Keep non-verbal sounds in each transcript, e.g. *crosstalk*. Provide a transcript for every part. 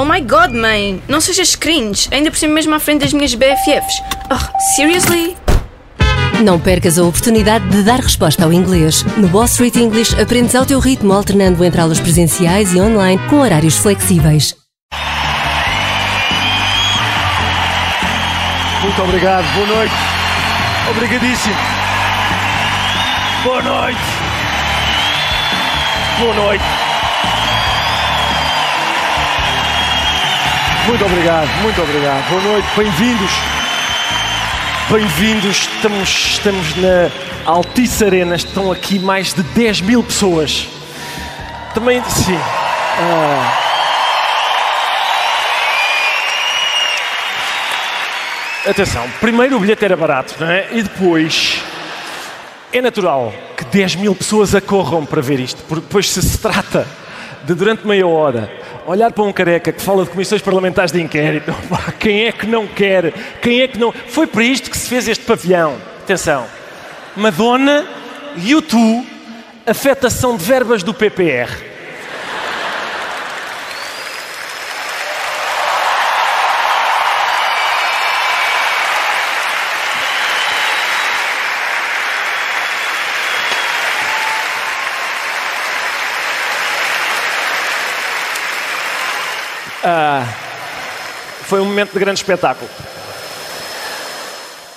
Oh my god, mãe! Não sejas cringe, ainda por cima mesmo à frente das minhas BFFs. Oh, seriously? Não percas a oportunidade de dar resposta ao inglês. No Wall Street English aprendes ao teu ritmo, alternando entre aulas presenciais e online com horários flexíveis. Muito obrigado, boa noite. Obrigadíssimo. Boa noite. Boa noite. Muito obrigado, muito obrigado. Boa noite, bem-vindos. Bem-vindos, estamos, estamos na Altice Arena, estão aqui mais de 10 mil pessoas. Também, sim. Ah. Atenção, primeiro o bilhete era barato, não é? E depois é natural que 10 mil pessoas acorram para ver isto, porque depois se se trata de durante meia hora olhar para um careca que fala de comissões parlamentares de inquérito, *laughs* quem é que não quer? Quem é que não? Foi para isto que se fez este pavilhão. Atenção, Madonna, YouTube, afetação de verbas do PPR. Ah, foi um momento de grande espetáculo.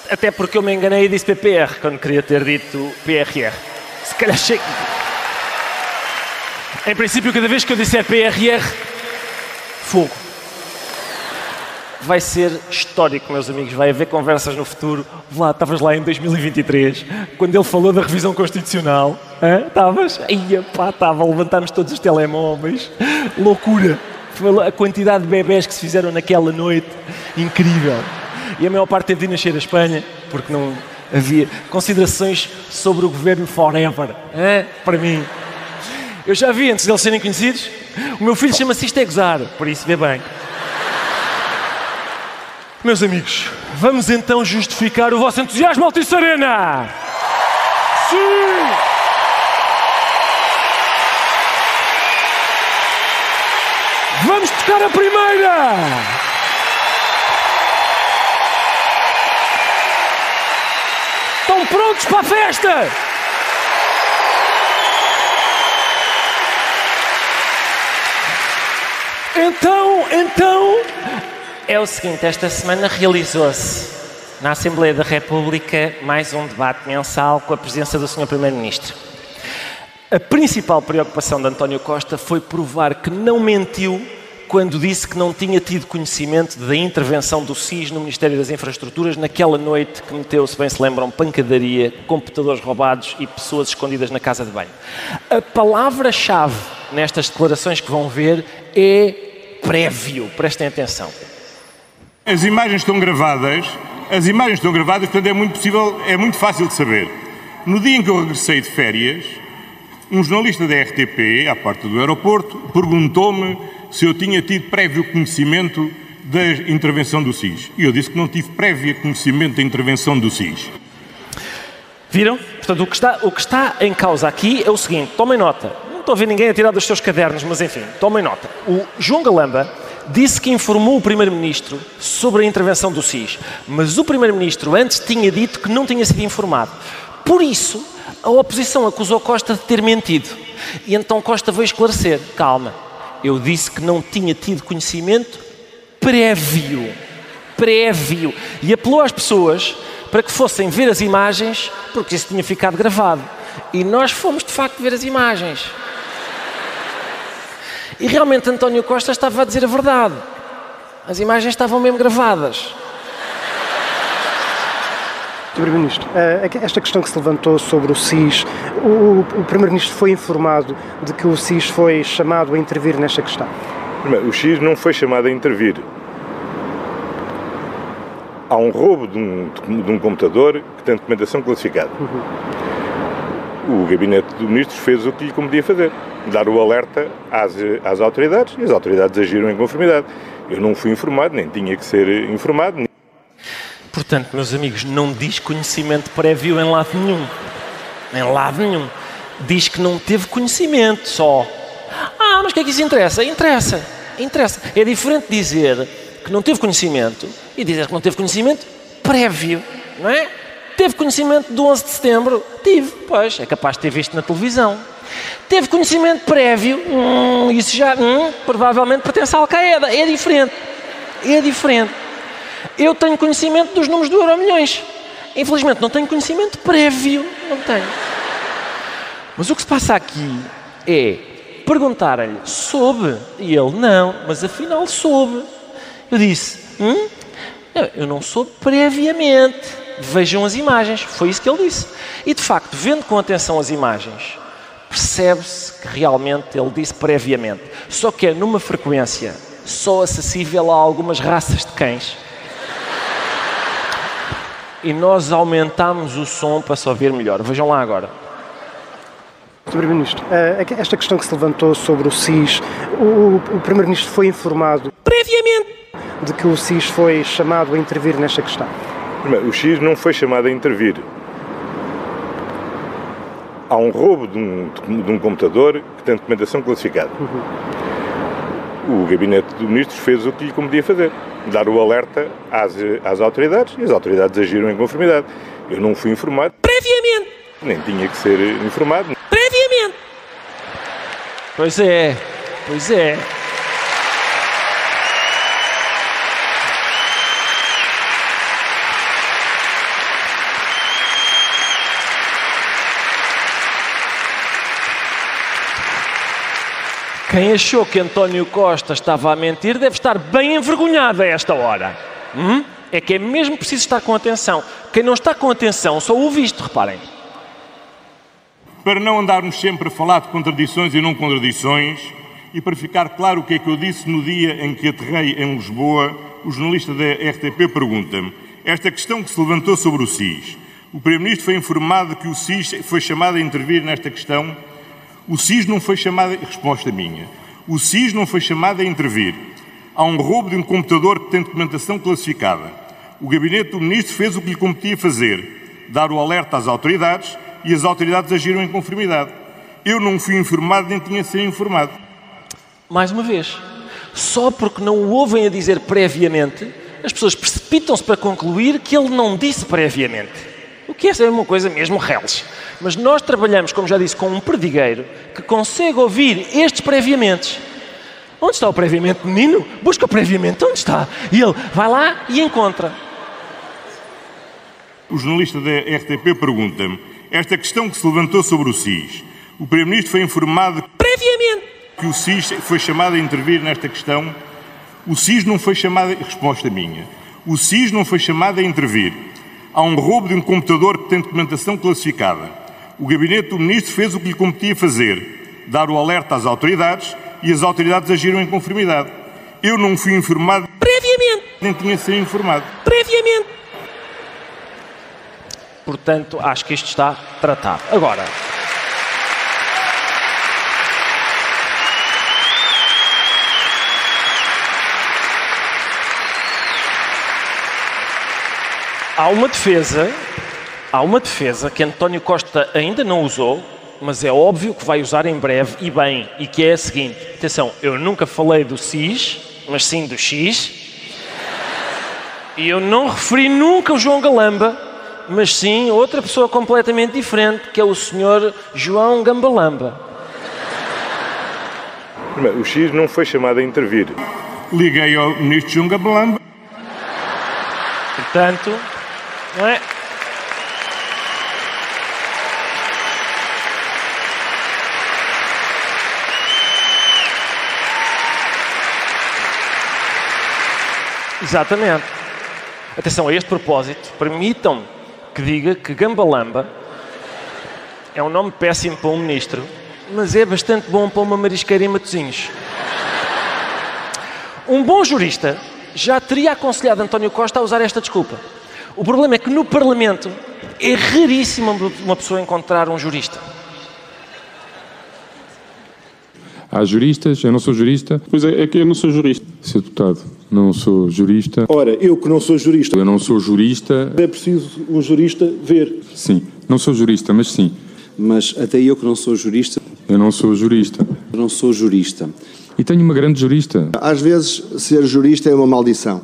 Até porque eu me enganei e disse PPR quando queria ter dito PRR. Se calhar que... Em princípio, cada vez que eu disser PRR, fogo. Vai ser histórico, meus amigos. Vai haver conversas no futuro. Lá, estavas lá em 2023, quando ele falou da revisão constitucional. Estavas? Ia pá, estava. Levantámos todos os telemóveis. Loucura a quantidade de bebés que se fizeram naquela noite, incrível. E a maior parte teve de nascer a Espanha, porque não havia considerações sobre o governo forever, hein? para mim. Eu já vi, antes deles serem conhecidos, o meu filho chama-se Isto é por isso vê bem. Meus amigos, vamos então justificar o vosso entusiasmo Altice Arena! Sim! Tocar a primeira! Estão prontos para a festa? Então, então. É o seguinte: esta semana realizou-se na Assembleia da República mais um debate mensal com a presença do Sr. Primeiro-Ministro. A principal preocupação de António Costa foi provar que não mentiu quando disse que não tinha tido conhecimento da intervenção do SIS no Ministério das Infraestruturas naquela noite que meteu, se bem se lembram, pancadaria, computadores roubados e pessoas escondidas na casa de banho. A palavra-chave nestas declarações que vão ver é prévio. Prestem atenção. As imagens estão gravadas, as imagens estão gravadas, portanto é muito possível, é muito fácil de saber. No dia em que eu regressei de férias, um jornalista da RTP, à porta do aeroporto, perguntou-me se eu tinha tido prévio conhecimento da intervenção do SIS. E eu disse que não tive prévio conhecimento da intervenção do SIS. Viram? Portanto, o que, está, o que está em causa aqui é o seguinte: tomem nota. Não estou a ver ninguém a tirar dos seus cadernos, mas enfim, tomem nota. O João Galamba disse que informou o Primeiro-Ministro sobre a intervenção do SIS, mas o Primeiro-Ministro antes tinha dito que não tinha sido informado. Por isso, a oposição acusou Costa de ter mentido. E então Costa veio esclarecer: calma, eu disse que não tinha tido conhecimento prévio. Prévio. E apelou às pessoas para que fossem ver as imagens, porque isso tinha ficado gravado. E nós fomos de facto ver as imagens. E realmente António Costa estava a dizer a verdade. As imagens estavam mesmo gravadas. Primeiro-Ministro, eh, esta questão que se levantou sobre o SIS, o, o Primeiro-Ministro foi informado de que o SIS foi chamado a intervir nesta questão? O SIS não foi chamado a intervir. Há um roubo de um, de um computador que tem documentação classificada. Uhum. O gabinete do Ministro fez o que lhe competia fazer, dar o alerta às, às autoridades e as autoridades agiram em conformidade. Eu não fui informado, nem tinha que ser informado. Portanto, meus amigos, não diz conhecimento prévio em lado nenhum. Em lado nenhum. Diz que não teve conhecimento só. Ah, mas o que é que isso interessa? Interessa. Interessa. É diferente dizer que não teve conhecimento e dizer que não teve conhecimento prévio, não é? Teve conhecimento do 11 de setembro? Tive, pois, é capaz de ter visto na televisão. Teve conhecimento prévio? Hum, isso já, hum, provavelmente pertence à Al-Qaeda. É diferente. É diferente. Eu tenho conhecimento dos números do Euro Milhões. Infelizmente não tenho conhecimento prévio. Não tenho. Mas o que se passa aqui é perguntarem-lhe, soube? E ele, não, mas afinal soube. Eu disse, hum? Eu não soube previamente. Vejam as imagens. Foi isso que ele disse. E de facto, vendo com atenção as imagens, percebe-se que realmente ele disse previamente. Só que é numa frequência só acessível a algumas raças de cães. E nós aumentamos o som para só ver melhor. Vejam lá agora. Sr. Primeiro-Ministro, eh, esta questão que se levantou sobre o SIS, o, o Primeiro-Ministro foi informado previamente de que o SIS foi chamado a intervir nesta questão? O SIS não foi chamado a intervir. Há um roubo de um, de um computador que tem documentação classificada. Uhum. O gabinete do Ministro fez o que lhe competia fazer, dar o alerta às, às autoridades e as autoridades agiram em conformidade. Eu não fui informado. Previamente! Nem tinha que ser informado. Previamente! Pois é, pois é. Quem achou que António Costa estava a mentir deve estar bem envergonhado a esta hora. Hum? É que é mesmo preciso estar com atenção. Quem não está com atenção só ouve isto, reparem. Para não andarmos sempre a falar de contradições e não contradições, e para ficar claro o que é que eu disse no dia em que aterrei em Lisboa, o jornalista da RTP pergunta-me: esta questão que se levantou sobre o SIS. O Primeiro-Ministro foi informado que o SIS foi chamado a intervir nesta questão o SIS não foi chamado. Resposta minha. O SIS não foi chamado a intervir. Há um roubo de um computador que tem documentação classificada. O gabinete do ministro fez o que lhe competia fazer: dar o alerta às autoridades e as autoridades agiram em conformidade. Eu não fui informado nem tinha ser informado. Mais uma vez, só porque não o ouvem a dizer previamente, as pessoas precipitam-se para concluir que ele não disse previamente. O que é uma coisa mesmo reles. Mas nós trabalhamos, como já disse, com um perdigueiro que consegue ouvir estes previamente. Onde está o previamente, menino? Busca o previamente, onde está? E ele vai lá e encontra. O jornalista da RTP pergunta-me: esta questão que se levantou sobre o SIS, o Primeiro-Ministro foi informado previamente que o SIS foi chamado a intervir nesta questão. O SIS não foi chamado. Resposta minha. O SIS não foi chamado a intervir. Há um roubo de um computador que tem documentação classificada. O gabinete do ministro fez o que lhe competia fazer: dar o alerta às autoridades e as autoridades agiram em conformidade. Eu não fui informado previamente, nem tinha de ser informado previamente. Portanto, acho que isto está tratado. Agora, há uma defesa Há uma defesa que António Costa ainda não usou, mas é óbvio que vai usar em breve e bem, e que é a seguinte: atenção, eu nunca falei do CIS, mas sim do X, e eu não referi nunca o João Galamba, mas sim outra pessoa completamente diferente, que é o senhor João Gambalamba. O X não foi chamado a intervir. Liguei ao ministro João Gambalamba. Portanto, não é? Exatamente. Atenção, a este propósito, permitam que diga que Gambalamba é um nome péssimo para um ministro, mas é bastante bom para uma marisqueira em Matosinhos. Um bom jurista já teria aconselhado António Costa a usar esta desculpa. O problema é que no Parlamento é raríssimo uma pessoa encontrar um jurista. Há juristas, eu não sou jurista. Pois é, é que eu não sou jurista. Sr. Deputado, não sou jurista. Ora, eu que não sou jurista. Eu não sou jurista. É preciso um jurista ver. Sim, não sou jurista, mas sim. Mas até eu que não sou jurista. Eu não sou jurista. Eu não sou jurista. E tenho uma grande jurista. Às vezes, ser jurista é uma maldição.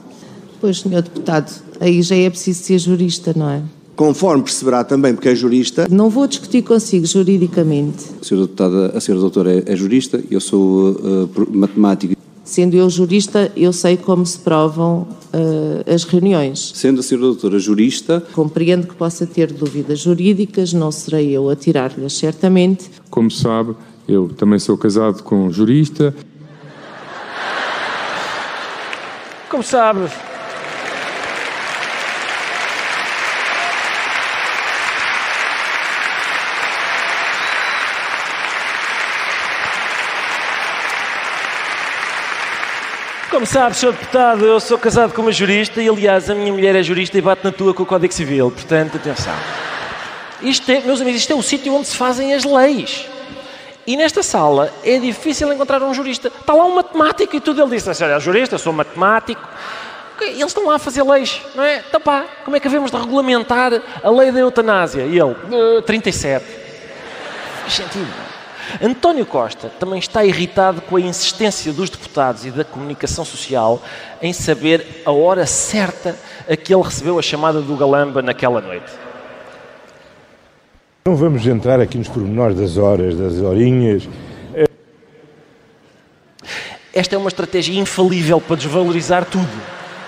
Pois, senhor deputado, aí já é preciso ser jurista, não é? Conforme perceberá também, porque é jurista. Não vou discutir consigo juridicamente. A senhora deputada, a senhora doutora é, é jurista, eu sou uh, matemático. Sendo eu jurista, eu sei como se provam uh, as reuniões. Sendo a senhora doutora jurista... Compreendo que possa ter dúvidas jurídicas, não serei eu a tirar-lhes, certamente. Como sabe, eu também sou casado com um jurista. Como sabe, Como sabe, Sr. Deputado, eu sou casado com uma jurista e, aliás, a minha mulher é jurista e bate na tua com o Código Civil. Portanto, atenção. Isto é, meus amigos, isto é o sítio onde se fazem as leis. E nesta sala é difícil encontrar um jurista. Está lá um matemático e tudo. Ele disse: Olha, jurista, sou matemático. Eles estão lá a fazer leis, não é? Então pá, como é que havemos de regulamentar a lei da eutanásia? E ele: uh, 37. Faz sentido. António Costa também está irritado com a insistência dos deputados e da comunicação social em saber a hora certa a que ele recebeu a chamada do Galamba naquela noite. Não vamos entrar aqui nos pormenores das horas, das horinhas. Esta é uma estratégia infalível para desvalorizar tudo.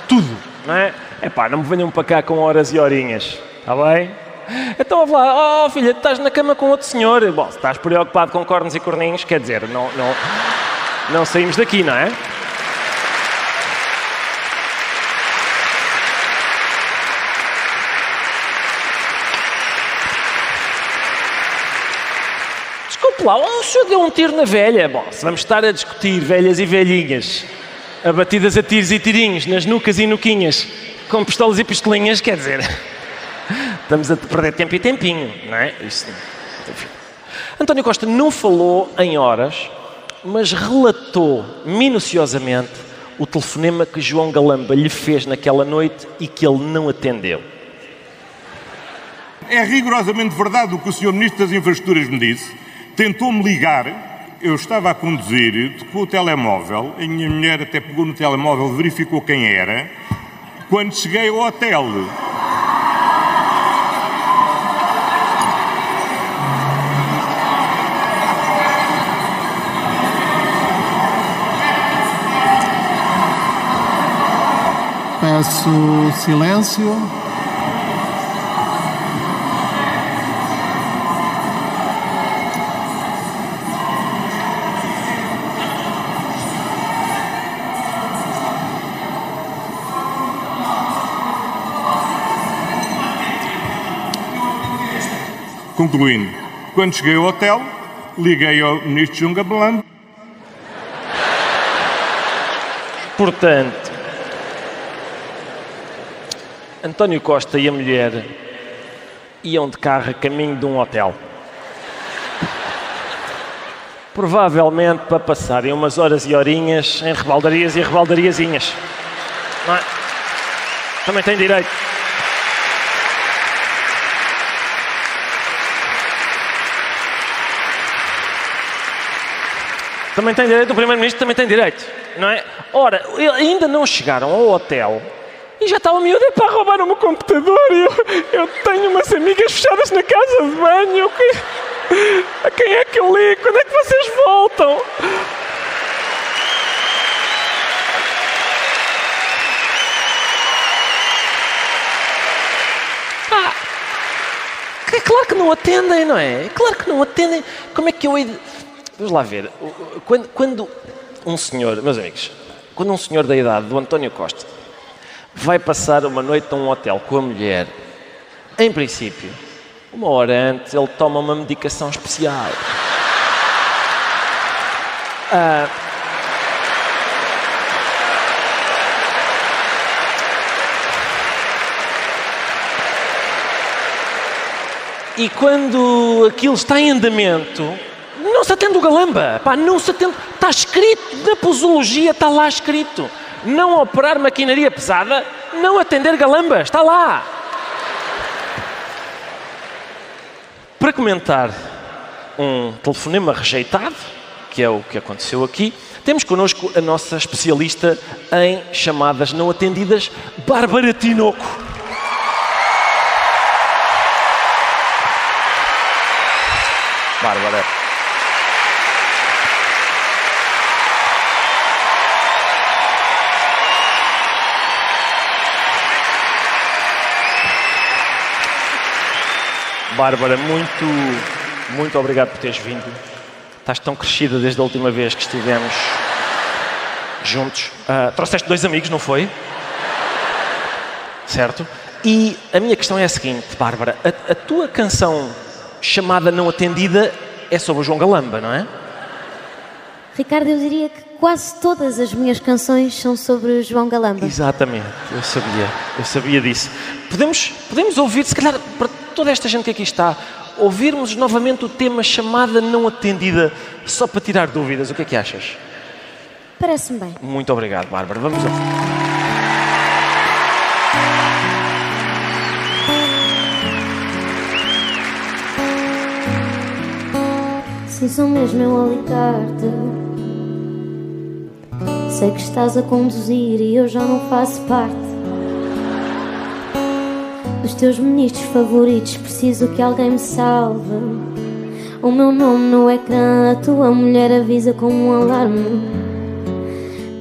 Tudo, não é? É pá, não me venham para cá com horas e horinhas, está bem? Então, vou lá, oh filha, estás na cama com outro senhor. Bom, se estás preocupado com cornos e corninhos, quer dizer, não, não, não saímos daqui, não é? Desculpe lá, o senhor deu um tiro na velha. Bom, se vamos estar a discutir velhas e velhinhas, abatidas a tiros e tirinhos, nas nucas e nuquinhas, com pistolas e pistolinhas, quer dizer estamos a perder tempo e tempinho, não é? Isso. António Costa não falou em horas, mas relatou minuciosamente o telefonema que João Galamba lhe fez naquela noite e que ele não atendeu. É rigorosamente verdade o que o Sr. Ministro das Infraestruturas me disse. Tentou-me ligar, eu estava a conduzir, tocou o telemóvel, a minha mulher até pegou no telemóvel, verificou quem era. Quando cheguei ao hotel, Peço silêncio. Concluindo, quando cheguei ao hotel, liguei ao Ministro Junga Belando. Portanto, António Costa e a mulher iam de carro a caminho de um hotel. Provavelmente para passarem umas horas e horinhas em rebaldarias e rebaldariazinhas. Não é? Também tem direito. Também tem direito, o Primeiro-Ministro também tem direito, não é? Ora, ainda não chegaram ao hotel e já estava miúdo, é para roubar o computador. Eu, eu tenho umas amigas fechadas na casa de banho. A quem é que eu ligo? Quando é que vocês voltam? Ah, é claro que não atendem, não é? É claro que não atendem. Como é que eu hei. Vamos lá ver. Quando, quando um senhor, meus amigos, quando um senhor da idade do António Costa vai passar uma noite num hotel com a mulher, em princípio, uma hora antes ele toma uma medicação especial. Ah, e quando aquilo está em andamento, não se atende o galamba. Pá, não se atende. Está escrito na posologia, está lá escrito não operar maquinaria pesada, não atender galamba, está lá. Para comentar um telefonema rejeitado, que é o que aconteceu aqui. Temos connosco a nossa especialista em chamadas não atendidas, Bárbara Tinoco. Bárbara. Bárbara, muito, muito obrigado por teres vindo. Estás tão crescida desde a última vez que estivemos juntos. Uh, trouxeste dois amigos, não foi? Certo? E a minha questão é a seguinte, Bárbara: a, a tua canção chamada Não Atendida é sobre o João Galamba, não é? Ricardo, eu diria que quase todas as minhas canções são sobre João Galamba. Exatamente, eu sabia, eu sabia disso. Podemos, podemos ouvir, se calhar, para toda esta gente que aqui está, ouvirmos novamente o tema chamada não atendida, só para tirar dúvidas. O que é que achas? Parece-me bem. Muito obrigado, Bárbara. Vamos ouvir. Sim, sou mesmo eu a ligar-te. Sei que estás a conduzir e eu já não faço parte dos teus ministros favoritos. Preciso que alguém me salve. O meu nome no ecrã, a tua mulher avisa com um alarme.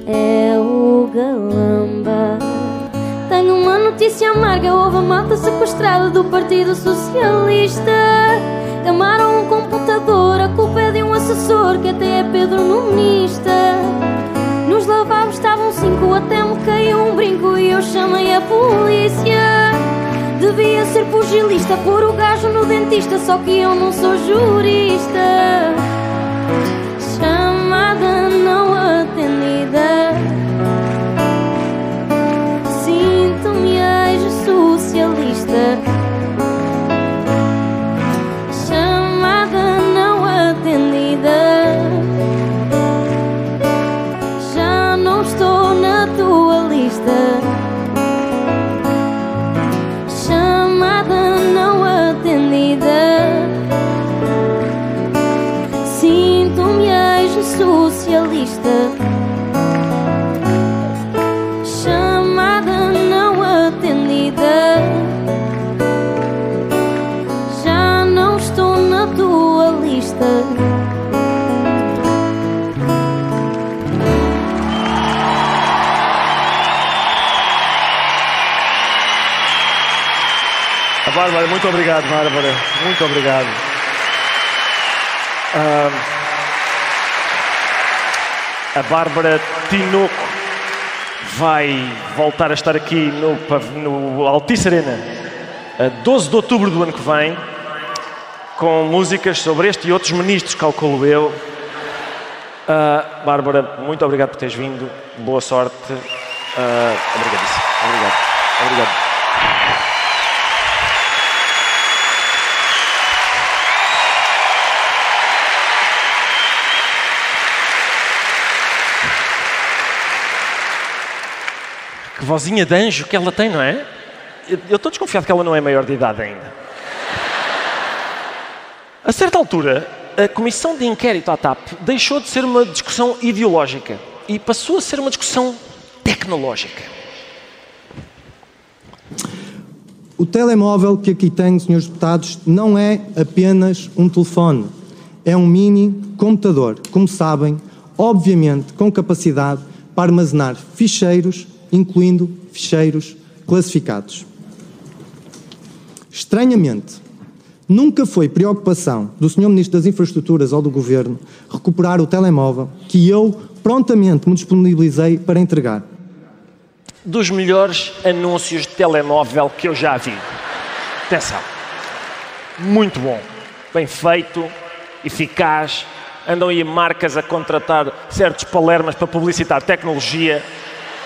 É o Galamba. Tenho uma notícia amarga: houve a malta sequestrada do Partido Socialista. Camaram um computador, a culpa é de um assessor que até é Pedro Numinista. Nos lavabos estavam cinco, até me caiu um brinco e eu chamei a polícia. Devia ser pugilista, pôr o gajo no dentista, só que eu não sou jurista. Chamada não atendida. Sinto-me ex-socialista. Bárbara, muito obrigado, Bárbara. Muito obrigado. A Bárbara Tinoco vai voltar a estar aqui no, no Altice Arena a 12 de outubro do ano que vem com músicas sobre este e outros ministros, calculo eu. Ah, Bárbara, muito obrigado por teres vindo. Boa sorte. Uh. Obrigado. Obrigado. Que vozinha de anjo que ela tem, não é? Eu estou desconfiado que ela não é maior de idade ainda. A certa altura, a comissão de inquérito à TAP deixou de ser uma discussão ideológica e passou a ser uma discussão tecnológica. O telemóvel que aqui tenho, senhores deputados, não é apenas um telefone. É um mini computador, como sabem, obviamente com capacidade para armazenar ficheiros, incluindo ficheiros classificados. Estranhamente, nunca foi preocupação do Sr. Ministro das Infraestruturas ou do Governo recuperar o telemóvel que eu prontamente me disponibilizei para entregar. Dos melhores anúncios de telemóvel que eu já vi. Atenção. Muito bom. Bem feito, eficaz. Andam aí marcas a contratar certos palermas para publicitar tecnologia,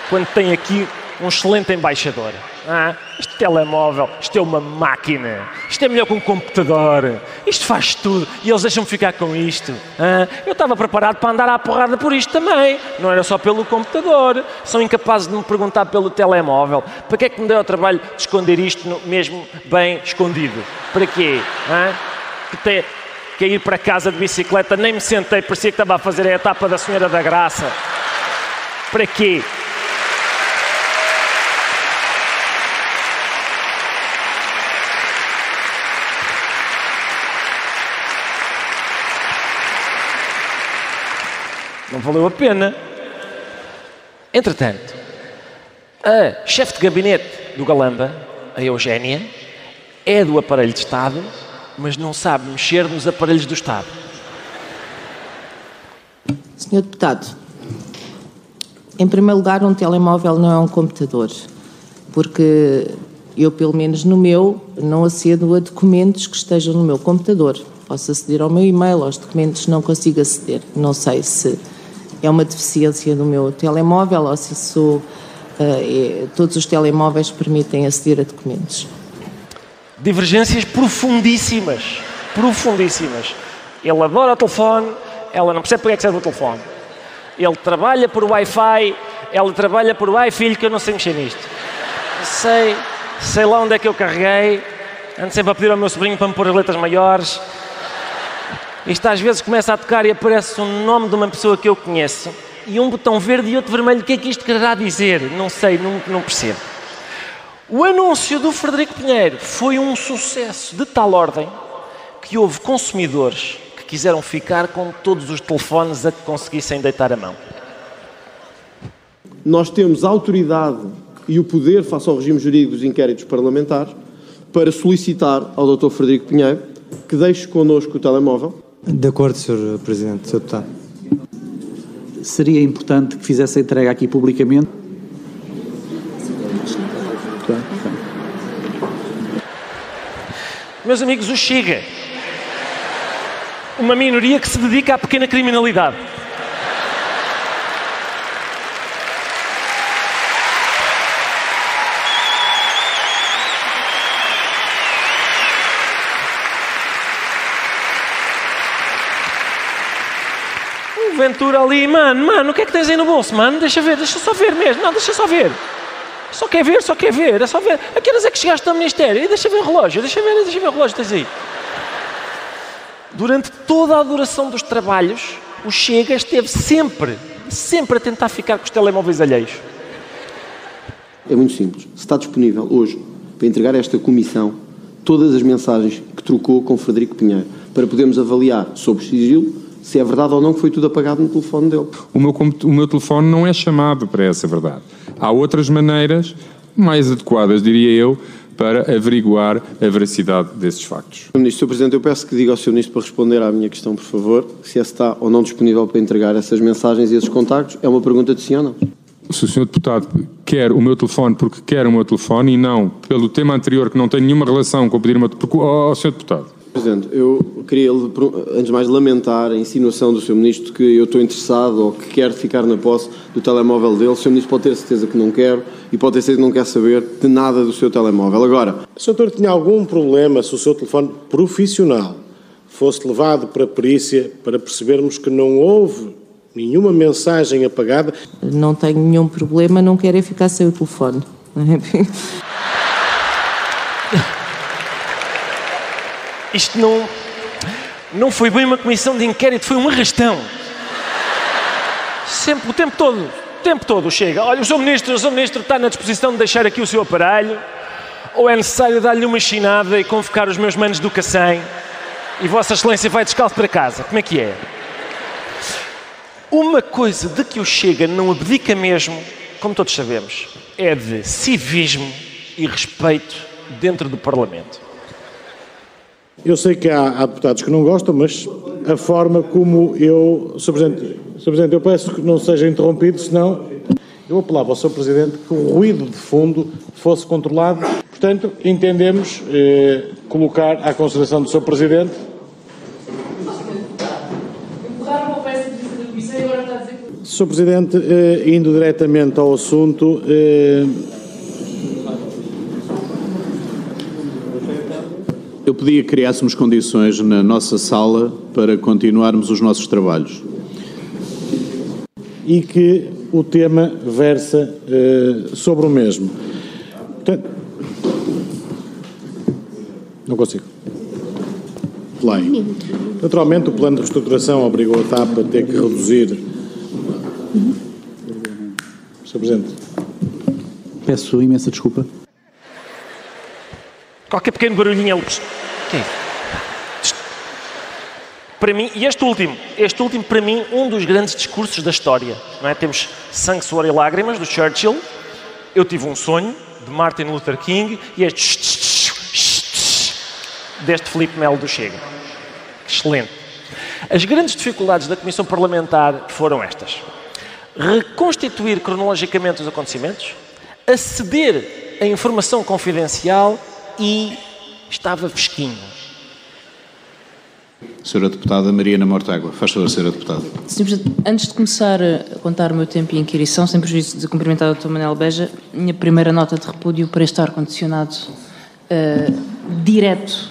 quando tem aqui um excelente embaixador. Ah, este telemóvel, isto é uma máquina, isto é melhor que um computador, isto faz tudo e eles deixam-me ficar com isto. Ah, eu estava preparado para andar à porrada por isto também, não era só pelo computador. São incapazes de me perguntar pelo telemóvel. Para que é que me deu o trabalho de esconder isto no- mesmo bem escondido? Para quê? Ah, que te- que ir para casa de bicicleta, nem me sentei, parecia que estava a fazer a etapa da Senhora da Graça. Para quê? Não valeu a pena. Entretanto, a chefe de gabinete do Galamba, a Eugénia, é do aparelho de Estado, mas não sabe mexer nos aparelhos do Estado. Senhor Deputado, em primeiro lugar, um telemóvel não é um computador, porque eu, pelo menos no meu, não acedo a documentos que estejam no meu computador. Posso aceder ao meu e-mail, aos documentos não consigo aceder. Não sei se é uma deficiência do meu telemóvel ou se isso, uh, é, todos os telemóveis permitem aceder a documentos. Divergências profundíssimas, profundíssimas. Ele adora o telefone, ela não percebe porque é que serve o telefone. Ele trabalha por Wi-Fi, ela trabalha por Wi-Fi, que eu não sei mexer nisto. Sei, sei lá onde é que eu carreguei, ando sempre a pedir ao meu sobrinho para me pôr as letras maiores. Isto às vezes começa a tocar e aparece o nome de uma pessoa que eu conheço e um botão verde e outro vermelho. O que é que isto quererá dizer? Não sei, não, não percebo. O anúncio do Frederico Pinheiro foi um sucesso de tal ordem que houve consumidores que quiseram ficar com todos os telefones a que conseguissem deitar a mão. Nós temos a autoridade e o poder, face ao regime jurídico dos inquéritos parlamentares, para solicitar ao Dr. Frederico Pinheiro que deixe connosco o telemóvel de acordo, Sr. Presidente, Sr. Deputado. Seria importante que fizesse a entrega aqui publicamente? Meus amigos, o Chega. Uma minoria que se dedica à pequena criminalidade. Ventura ali, mano, mano, o que é que tens aí no bolso, mano? Deixa ver, deixa só ver mesmo, não, deixa só ver. Só quer ver, só quer ver, é só ver. A que horas é que chegaste ao Ministério? E deixa ver o relógio, deixa ver, deixa ver o relógio, tens aí. Durante toda a duração dos trabalhos, o Chega esteve sempre, sempre a tentar ficar com os telemóveis alheios. É muito simples. Se está disponível hoje para entregar a esta comissão todas as mensagens que trocou com Frederico Pinheiro, para podermos avaliar sobre sigilo se é verdade ou não que foi tudo apagado no telefone dele. O meu, o meu telefone não é chamado para essa verdade. Há outras maneiras mais adequadas, diria eu, para averiguar a veracidade desses factos. Sr. Ministro, Sr. Presidente, eu peço que diga ao Sr. Ministro para responder à minha questão, por favor, se está ou não disponível para entregar essas mensagens e esses contactos. É uma pergunta de sim ou não? Se o Sr. Deputado quer o meu telefone porque quer o meu telefone e não pelo tema anterior que não tem nenhuma relação com o pedir o meu oh, Sr. Deputado, Presidente, eu queria, antes de mais, lamentar a insinuação do Sr. Ministro que eu estou interessado ou que quer ficar na posse do telemóvel dele. O Sr. Ministro pode ter certeza que não quero e pode ter certeza que não quer saber de nada do seu telemóvel. Agora... O Sr. Doutor tinha algum problema se o seu telefone profissional fosse levado para a perícia para percebermos que não houve nenhuma mensagem apagada? Não tenho nenhum problema, não quero é ficar sem o telefone. *laughs* Isto não, não foi bem uma comissão de inquérito, foi um arrastão. Sempre, o tempo todo, o tempo todo chega. Olha, o Sr. Ministro, o Sr. Ministro está na disposição de deixar aqui o seu aparelho, ou é necessário dar-lhe uma chinada e convocar os meus manos do Cacém, e Vossa Excelência vai descalço para casa. Como é que é? Uma coisa de que o Chega não abdica mesmo, como todos sabemos, é de civismo e respeito dentro do Parlamento. Eu sei que há, há, deputados que não gostam, mas a forma como eu. Sr. Presidente. Presidente, eu peço que não seja interrompido, senão eu apelava ao Sr. Presidente que o ruído de fundo fosse controlado. Portanto, entendemos eh, colocar à consideração do Sr. Presidente. Sr. Presidente, eh, indo diretamente ao assunto. Eh, pedia que criássemos condições na nossa sala para continuarmos os nossos trabalhos. E que o tema versa uh, sobre o mesmo. Portanto, não consigo. Play. Naturalmente, o plano de reestruturação obrigou a TAP a ter que reduzir. Sr. Presidente. Peço imensa desculpa. Qualquer pequeno barulhinho é o. Que é? Para mim, e este último, este último, para mim, um dos grandes discursos da história. Não é? Temos Sangue, Suor e Lágrimas, do Churchill. Eu tive um sonho, de Martin Luther King. E este deste Felipe Melo do Chega. Excelente. As grandes dificuldades da Comissão Parlamentar foram estas. Reconstituir cronologicamente os acontecimentos, aceder a informação confidencial e estava fresquinho. Senhora Deputada Mariana Mortágua. Faz favor, Senhora Deputada. Sr. Presidente, antes de começar a contar o meu tempo e inquirição, sem prejuízo de cumprimentar o Dr. Manuel Beja, minha primeira nota de repúdio para este ar-condicionado uh, direto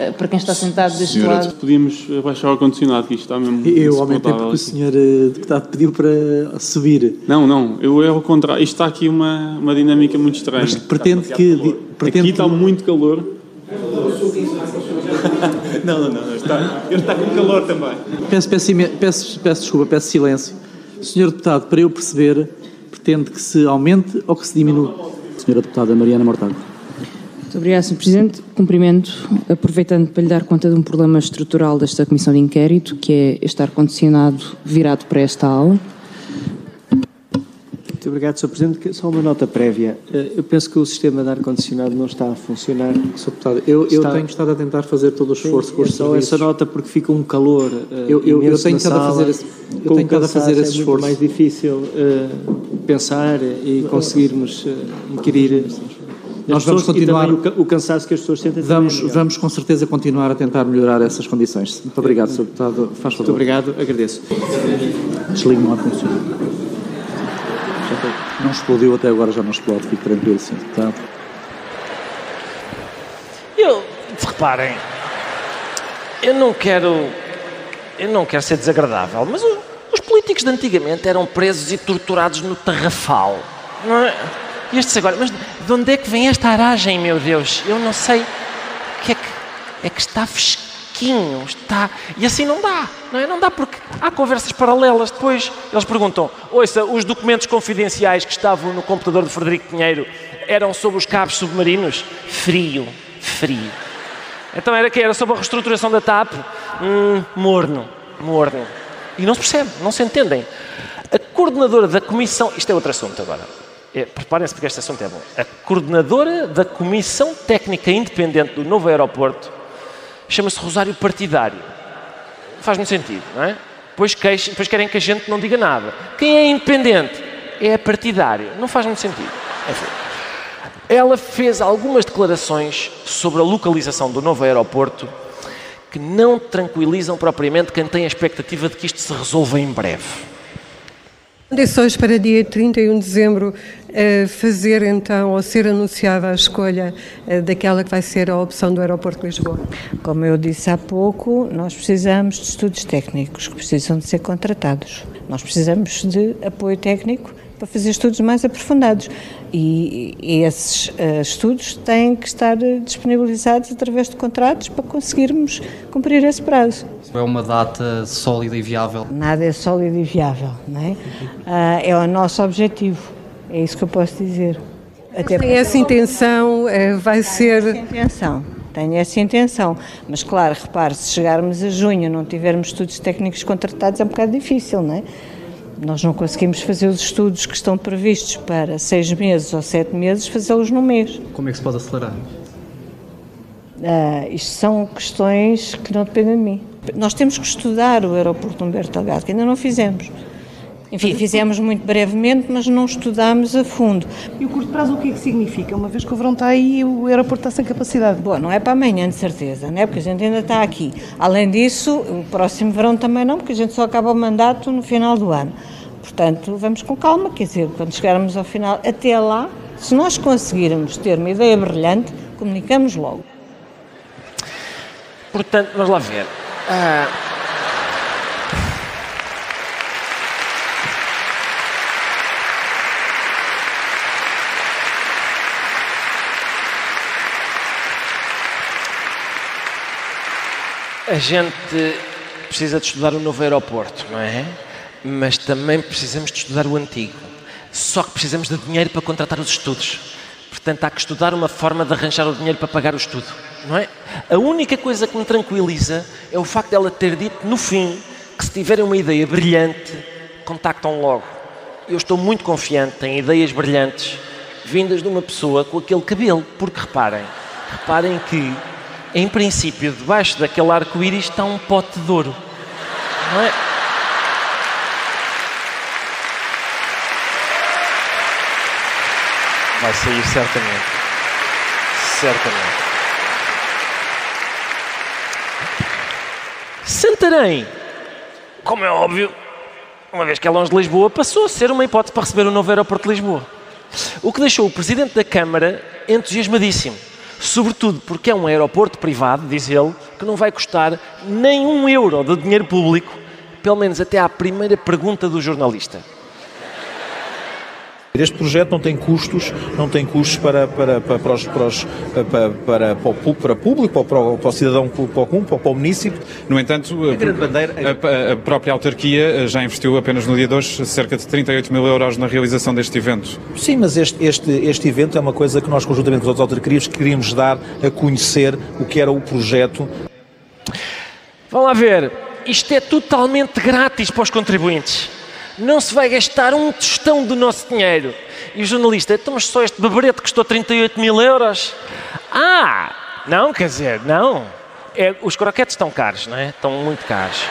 uh, para quem está sentado deste Senhora, lado. Podíamos baixar o ar-condicionado, que isto está mesmo Eu aumentei porque o aqui. senhor eh, deputado pediu para subir. Não, não, eu é ao contrário. Isto está aqui uma, uma dinâmica muito estranha. Mas pretende que- Aqui pretende está que- muito calor. Não, não, não, está, ele está com calor também. Peço, peço, peço, peço desculpa, peço silêncio. Senhor deputado, para eu perceber, pretende que se aumente ou que se diminua? Senhora deputada Mariana Mortágua. Muito obrigada, Sr. Presidente. Cumprimento, aproveitando para lhe dar conta de um problema estrutural desta Comissão de Inquérito, que é este ar-condicionado virado para esta aula. Muito obrigado, Sr. Presidente. Só uma nota prévia. Eh, Eu penso que o sistema de ar-condicionado não está a funcionar. Sr. Deputado, eu, eu Está- tenho estado a tentar fazer todo o esforço Sim, com é os só serviços. essa nota porque fica um calor eh, Eu- eu- eu tenho estado a fazer esse- eu Com tenho estado a fazer cansaço esse é esforço. muito mais difícil eh, pensar e conseguirmos eh, inquirir. Nós vamos continuar- o, ca- o cansaço que as pessoas sentem. Vamos, é vamos com certeza continuar a tentar melhorar essas condições. Muito obrigado, Sr. Deputado. Faz favor. Muito obrigado, agradeço. Desligue-me o ar-condicionado. Não explodiu até agora, já não explode. Fique tranquilo, Sr. Deputado. Eu, reparem, eu não quero, eu não quero ser desagradável, mas o- os políticos de antigamente eram presos e torturados no tarrafal, não é? E estes agora, mas de onde é que vem esta aragem, meu Deus? Eu não sei. O que é que é que está fresquinho, está e assim não dá, não é? Não dá porque há conversas paralelas. Depois eles perguntam: ouça, os documentos confidenciais que estavam no computador de Frederico Pinheiro eram sobre os cabos submarinos? Frio, frio. Então era que era sobre a reestruturação da TAP? Hum, morno, morno. E não se percebe, não se entendem. A coordenadora da comissão. Isto é outro assunto agora. É, Preparem-se porque este assunto é bom. A coordenadora da Comissão Técnica Independente do novo aeroporto chama-se Rosário Partidário. Faz muito sentido, não é? Depois, depois querem que a gente não diga nada. Quem é independente é partidário. Não faz muito sentido. Enfim. Ela fez algumas declarações sobre a localização do novo aeroporto que não tranquilizam propriamente quem tem a expectativa de que isto se resolva em breve. Condições para dia 31 de dezembro eh, fazer então, ou ser anunciada a escolha eh, daquela que vai ser a opção do aeroporto de Lisboa? Como eu disse há pouco, nós precisamos de estudos técnicos que precisam de ser contratados. Nós precisamos de apoio técnico para fazer estudos mais aprofundados. E, e esses eh, estudos têm que estar eh, disponibilizados através de contratos para conseguirmos cumprir esse prazo. É uma data sólida e viável. Nada é sólido e viável, não é? Ah, é o nosso objetivo, é isso que eu posso dizer. Até Tem essa intenção, eh, vai ser. intenção. Tenho essa intenção. Mas, claro, repare, se chegarmos a junho e não tivermos estudos técnicos contratados, é um bocado difícil, não é? Nós não conseguimos fazer os estudos que estão previstos para seis meses ou sete meses, fazê-los num mês. Como é que se pode acelerar? Ah, isto são questões que não dependem de mim. Nós temos que estudar o aeroporto Humberto Delgado, que ainda não fizemos. Enfim, fizemos muito brevemente, mas não estudámos a fundo. E o curto prazo o que é que significa? Uma vez que o verão está aí e o aeroporto está sem capacidade. Bom, não é para amanhã, de certeza, não é? Porque a gente ainda está aqui. Além disso, o próximo verão também não, porque a gente só acaba o mandato no final do ano. Portanto, vamos com calma, quer dizer, quando chegarmos ao final, até lá, se nós conseguirmos ter uma ideia brilhante, comunicamos logo. Portanto, vamos lá ver. Ah, A gente precisa de estudar o novo aeroporto, não é? Mas também precisamos de estudar o antigo. Só que precisamos de dinheiro para contratar os estudos. Portanto, há que estudar uma forma de arranjar o dinheiro para pagar o estudo, não é? A única coisa que me tranquiliza é o facto dela ter dito no fim que se tiverem uma ideia brilhante, contactam logo. Eu estou muito confiante em ideias brilhantes vindas de uma pessoa com aquele cabelo, porque reparem, reparem que em princípio, debaixo daquele arco-íris está um pote de ouro. Não é? Vai sair certamente. Certamente. Santarém, como é óbvio, uma vez que é longe de Lisboa, passou a ser uma hipótese para receber o novo aeroporto de Lisboa. O que deixou o Presidente da Câmara entusiasmadíssimo. Sobretudo porque é um aeroporto privado, diz ele, que não vai custar nem um euro de dinheiro público, pelo menos até à primeira pergunta do jornalista. Este projeto não tem custos, não tem custos para, para, para, para, os, para, os, para, para, para, o, para o público, para o, para o cidadão comum, para, para o município. No entanto, a, a, a, própria autarquia já investiu apenas no dia de hoje cerca de 38 mil euros na realização deste evento. Sim, mas este, este, este evento é uma coisa que nós, conjuntamente com as outras autarquias, queríamos dar a conhecer o que era o projeto. Vamos lá ver, isto é totalmente grátis para os contribuintes não se vai gastar um tostão do nosso dinheiro. E o jornalista, então, mas só este babarete custou 38 mil euros? Ah, não, quer dizer, não. É, os croquetes estão caros, não é? Estão muito caros.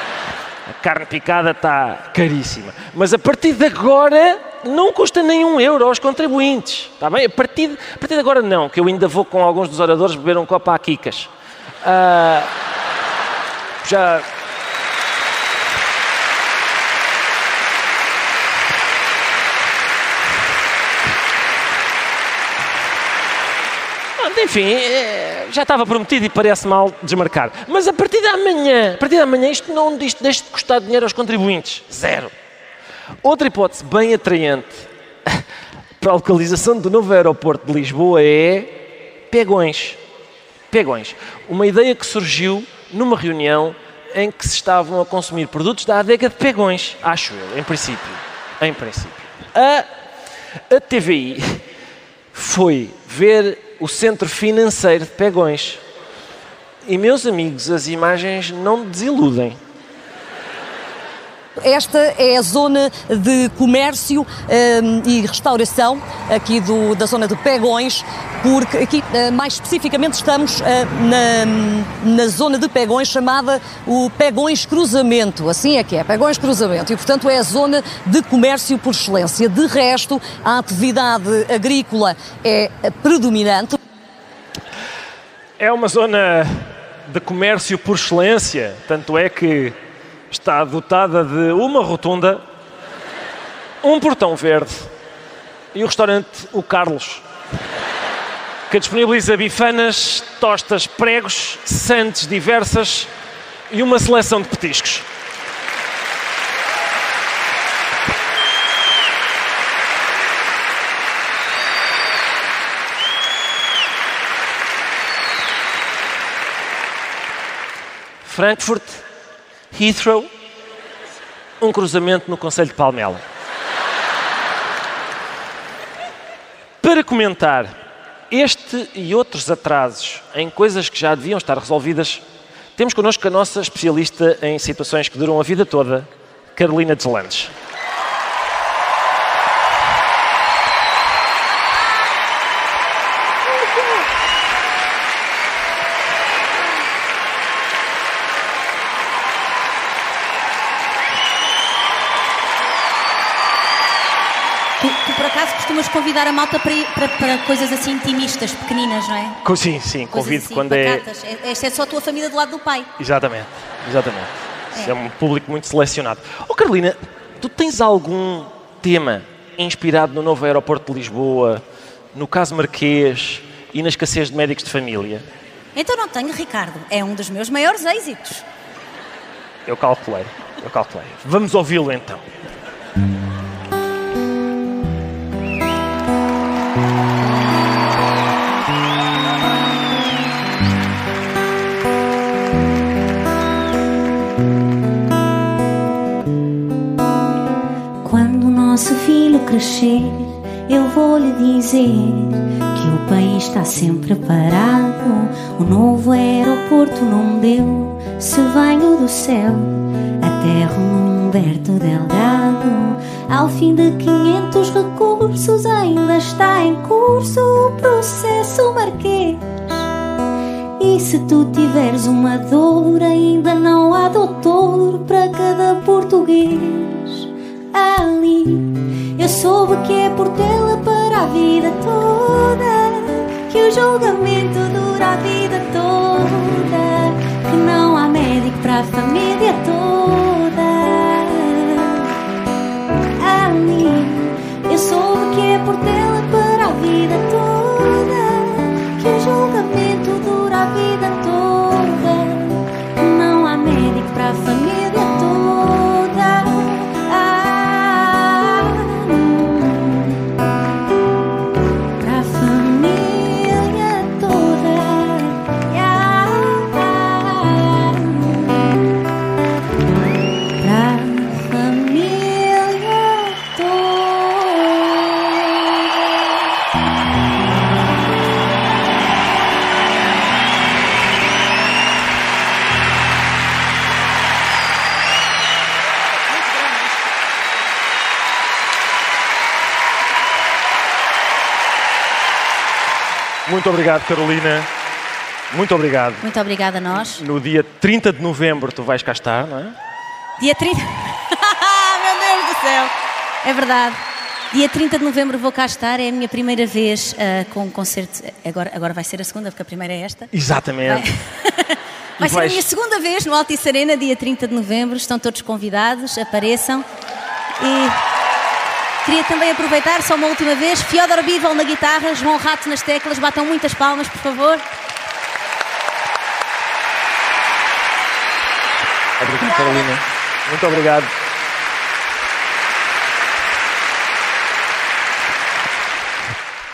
A carne picada está caríssima. Mas a partir de agora não custa nenhum euro aos contribuintes. Está bem? A partir, de, a partir de agora não, que eu ainda vou com alguns dos oradores beber um copo a Kikas. Uh, já enfim, eh, já estava prometido e parece mal desmarcar. Mas a partir de amanhã, a partir de amanhã, isto não isto deixa de custar dinheiro aos contribuintes. Zero. Outra hipótese bem atraente *laughs* para a localização do novo aeroporto de Lisboa é Pegões. Pegões. Uma ideia que surgiu numa reunião em que se estavam a consumir produtos da adega de Pegões, acho eu, em princípio. Em princípio. A, a TVI foi ver o centro financeiro de Pegões. E, meus amigos, as imagens não desiludem. Esta é a zona de comércio um, e restauração aqui do, da zona de Pegões, porque aqui uh, mais especificamente estamos uh, na, na zona de Pegões chamada o Pegões Cruzamento, assim é que é, Pegões Cruzamento, e portanto é a zona de comércio por excelência. De resto, a atividade agrícola é predominante. É uma zona de comércio por excelência, tanto é que está dotada de uma rotunda, um portão verde e o restaurante O Carlos, que disponibiliza bifanas, tostas, pregos, sandes diversas e uma seleção de petiscos. Frankfurt Heathrow, um cruzamento no Conselho de Palmela. Para comentar este e outros atrasos em coisas que já deviam estar resolvidas, temos connosco a nossa especialista em situações que duram a vida toda, Carolina Deslandes. Convidar a malta para, para, para, coisas assim intimistas, pequeninas, não é? Sim, sim, convido assim, quando pacatas. é. Esta é só a tua família do lado do pai. Exatamente, exatamente. É. é um público muito selecionado. Oh Carolina, tu tens algum tema inspirado no novo aeroporto de Lisboa, no caso Marquês e na escassez de médicos de família? Então não tenho, Ricardo. É um dos meus maiores êxitos. Eu calculei, eu calculei. Vamos ouvi-lo então. Eu vou lhe dizer que o país está sempre parado. O novo aeroporto não deu. Se venho do céu, aterro no Humberto Delgado. Ao fim de 500 recursos, ainda está em curso o processo marquês. E se tu tiveres uma dor, ainda não há doutor para cada português. Ali soube que é portela para a vida toda, que o julgamento dura a vida toda, que não há médico para a família toda. Muito obrigado, Carolina. Muito obrigado. Muito obrigada a nós. No dia 30 de novembro tu vais cá estar, não é? Dia 30. *laughs* Meu Deus do céu! É verdade. Dia 30 de novembro vou cá estar, é a minha primeira vez ah, com um concerto. Agora, agora vai ser a segunda, porque a primeira é esta. Exatamente. Vai *laughs* ser a vais- minha segunda vez no Altice Arena, dia 30 de novembro. Estão todos convidados, apareçam. E queria também aproveitar, só uma última vez, Fiodor Bival na guitarra, João Rato nas teclas, batam muitas palmas, por favor. Obrigado, Carolina. Muito obrigado.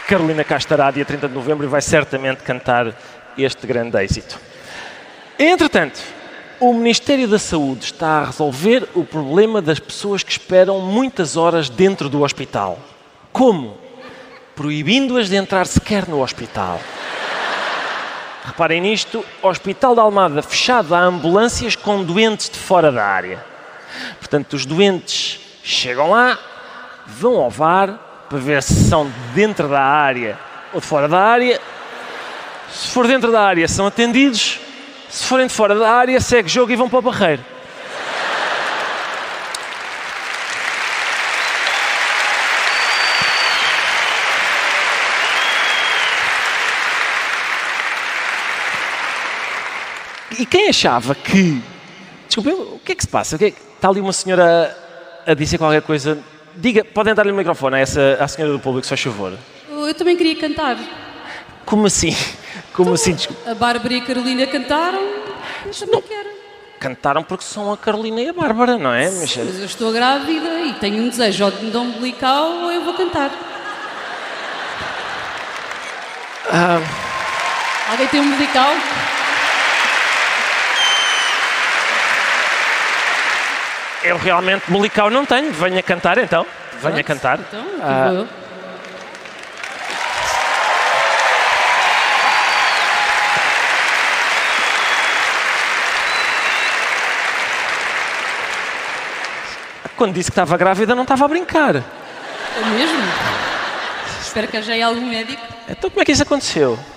Carolina cá estará dia 30 de novembro e vai certamente cantar este grande êxito. Entretanto, o Ministério da Saúde está a resolver o problema das pessoas que esperam muitas horas dentro do hospital. Como? Proibindo-as de entrar sequer no hospital. Reparem nisto, Hospital de Almada fechado a ambulâncias com doentes de fora da área. Portanto, os doentes chegam lá, vão ao VAR para ver se são de dentro da área ou de fora da área. Se for dentro da área, são atendidos. Se forem de fora da área, segue jogo e vão para o barreiro. E quem achava que. Desculpe, o que é que se passa? O que é que- Está ali uma senhora a, a dizer qualquer coisa. Diga, podem dar-lhe o microfone a essa, à senhora do público, se faz favor. Eu também queria cantar. Como assim? Como assim? Desculpe. A Bárbara e a Carolina cantaram. Eu também quero. Cantaram porque são a Carolina e a Bárbara, não é? Mas, Mas eu estou grávida e tenho um desejo ou de umbilical ou eu vou cantar. ah, Alguém tem um umbilical? eu realmente Molical não tenho. Venha cantar então. Venha cantar. Então, aqui Ah, vou eu. Quando disse que estava grávida, não estava a brincar. É mesmo? Espero que haja aí algum médico. Então como é que isso aconteceu? *laughs*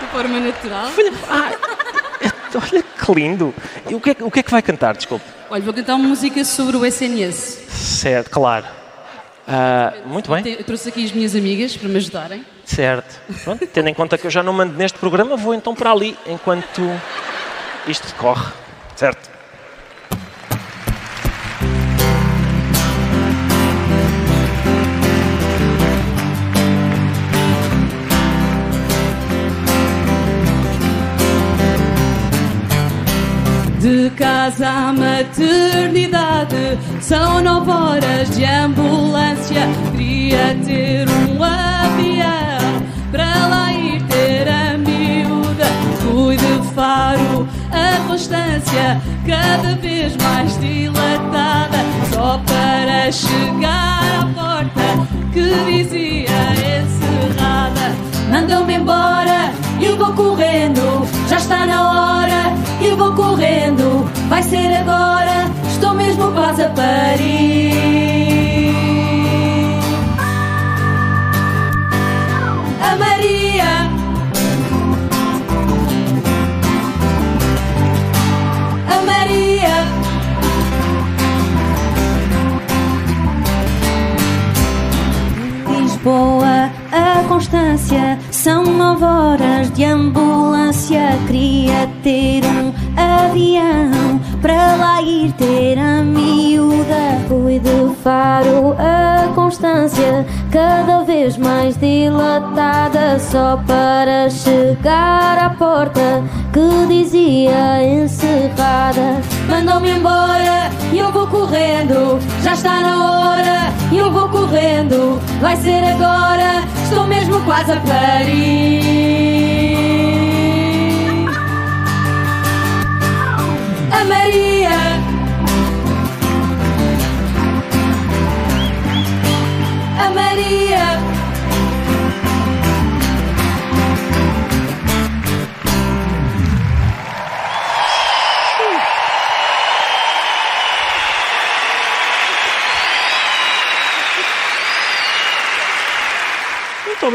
De forma natural. Olha que lindo. E o que, é, que- o que é que vai cantar? Desculpe. Olha, vou cantar uma música sobre o SNS. Certo, claro. Ah, muito bem. Eu trouxe aqui as minhas amigas para me ajudarem. Certo. Pronto, tendo em conta que eu já não mando neste programa, vou então para ali enquanto isto decorre. Certo? De casa à maternidade são nove horas de ambulância. Queria ter um avião para lá ir ter a miúda. Fui de faro a constância cada vez mais dilatada. Só para chegar à porta que dizia encerrada. Mandam-me embora, eu vou correndo, já está na hora, vou correndo, vai ser agora, estou mesmo quase a parir. A Maria. A Maria. Lisboa, a Constância, são nove horas de ambulância. Queria ter faro a Constância, cada vez mais dilatada, só para chegar à porta que dizia encerrada. Mandam-me embora e eu vou correndo. Já está na hora e eu vou correndo. Vai ser agora, estou mesmo quase a parir.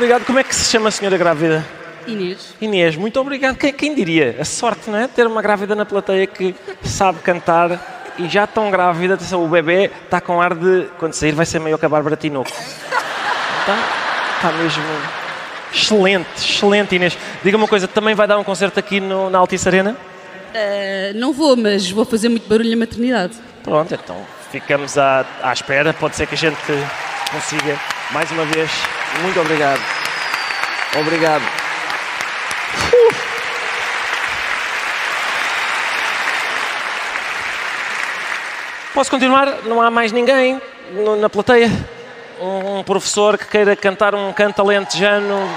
Obrigado. Como é que se chama a senhora grávida? Inês. Inês, muito obrigado. Quem, quem diria? A sorte, não é? Ter uma grávida na plateia que sabe cantar e já tão grávida, atenção, o bebê está com ar de, quando sair, vai ser maior que a Bárbara Tinoco. Está, está mesmo excelente, excelente, Inês. Diga-me uma coisa, também vai dar um concerto aqui no- na Altice Arena? Eh, não vou, mas vou fazer muito barulho na maternidade. Pronto, então ficamos à, à espera. Pode ser que a gente consiga. Mais uma vez, muito obrigado. Obrigado. Uh! Posso continuar? Não há mais ninguém na plateia? Um, um professor que queira cantar um canto alentejano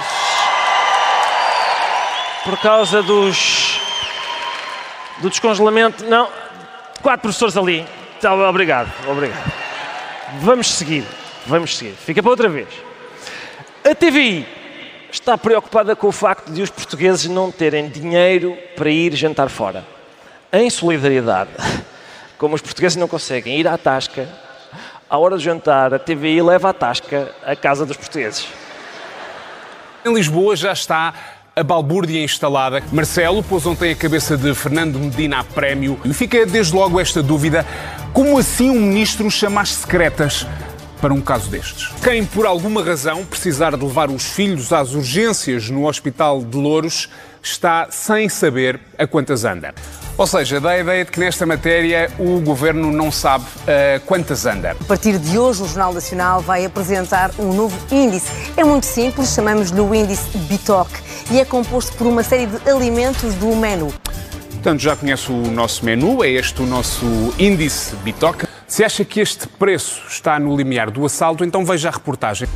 por causa dos do descongelamento? Não. Quatro professores ali. Tá, Obrigado, obrigado. Vamos seguir, vamos seguir. Fica para outra vez. A TVI está preocupada com o facto de os portugueses não terem dinheiro para ir jantar fora. Em solidariedade, *laughs* como os portugueses não conseguem ir à tasca, à hora de jantar, a TVI leva a tasca à casa dos portugueses. Em Lisboa já está a balbúrdia instalada. Marcelo pôs ontem a cabeça de Fernando Medina a prémio e fica desde logo esta dúvida: como assim um ministro chama as secretas para um caso destes? Quem, por alguma razão, precisar de levar os filhos às urgências no Hospital de Louros está sem saber a quantas anda. Ou seja, dá a ideia de que nesta matéria o governo não sabe a quantas anda. A partir de hoje, o Jornal Nacional vai apresentar um novo índice. É muito simples, chamamos-lhe o índice BITOC e é composto por uma série de alimentos do menu. Portanto, já conhece o nosso menu, é este o nosso índice Bitoca. Se acha que este preço está no limiar do assalto, então veja a reportagem.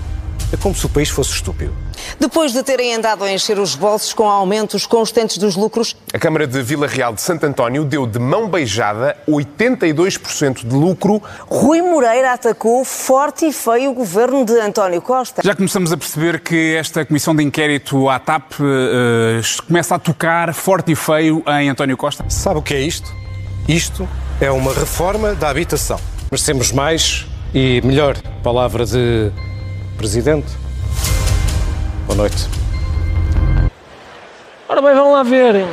É como se o país fosse estúpido. Depois de terem andado a encher os bolsos com aumentos constantes dos lucros, A Câmara de Vila Real de Santo António deu de mão beijada 82% de lucro. Rui Moreira atacou forte e feio o governo de António Costa. Já começamos a perceber que esta comissão de inquérito à TAP eh, começa a tocar forte e feio em António Costa. Sabe o que é isto? Isto é uma reforma da habitação. Merecemos mais e melhor. Palavra de Presidente. Boa noite. Ora bem, vamos lá ver.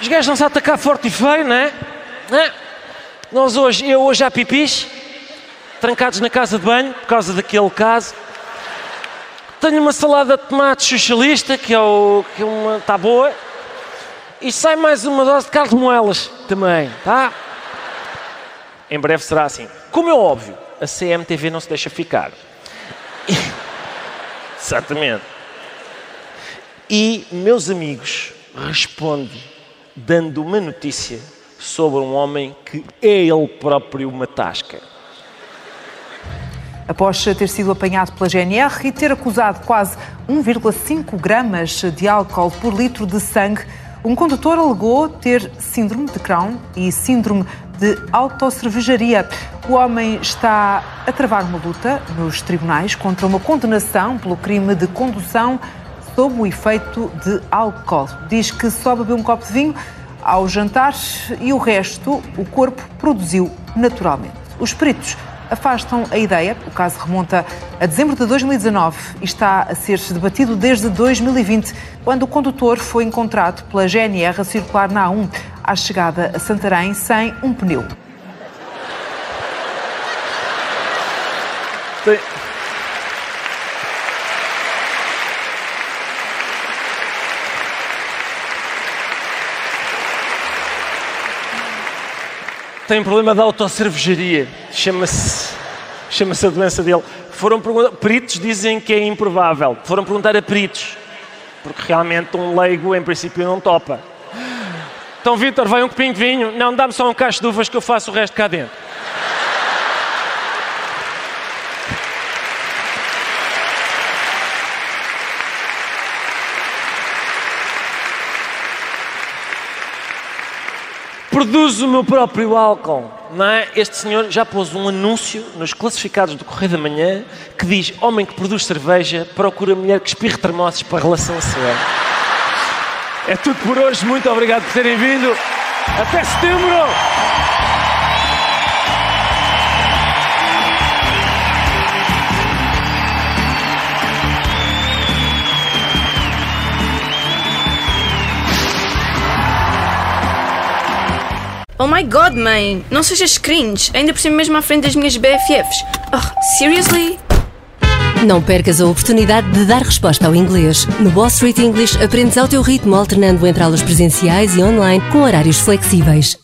Os gajos não se a atacar forte e feio, não é? Não é? Nós hoje, eu hoje há pipis, trancados na casa de banho, por causa daquele caso. Tenho uma salada de tomate socialista, que é, o, que é uma, está boa. E sai mais uma dose de de moelas também, tá? Em breve será assim. Como é óbvio, a CMTV não se deixa ficar. *laughs* Exatamente. E, meus amigos, responde dando uma notícia sobre um homem que é ele próprio uma tasca. Após ter sido apanhado pela GNR e ter acusado quase 1,5 gramas de álcool por litro de sangue. Um condutor alegou ter síndrome de Crohn e síndrome de autocervejaria. O homem está a travar uma luta nos tribunais contra uma condenação pelo crime de condução sob o efeito de álcool. Diz que só bebeu um copo de vinho ao jantar e o resto o corpo produziu naturalmente. Os peritos afastam a ideia. O caso remonta a dezembro de 2019 e está a ser debatido desde 2020, quando o condutor foi encontrado pela GNR a circular na A1 à chegada a Santarém sem um pneu. Tem... Tem problema de autocervejaria. Chama-se chama-se a doença dele. Foram peritos dizem que é improvável. Foram perguntar a peritos, porque realmente um leigo em princípio não topa. Então, Vitor, vai um copinho de vinho? Não, dá-me só um cacho de uvas que eu faço o resto cá dentro. Produzo o meu próprio álcool, não é? Este senhor já pôs um anúncio nos classificados do Correio da Manhã que diz: Homem que produz cerveja procura mulher que espirre termossos para relação sexual. É tudo por hoje. Muito obrigado por terem vindo. Até setembro! Oh my god, mãe! Não sejas cringe, ainda por cima mesmo à frente das minhas BFFs. Oh, seriously? Não percas a oportunidade de dar resposta ao inglês. No Boss Street English aprendes ao teu ritmo, alternando entre aulas presenciais e online com horários flexíveis.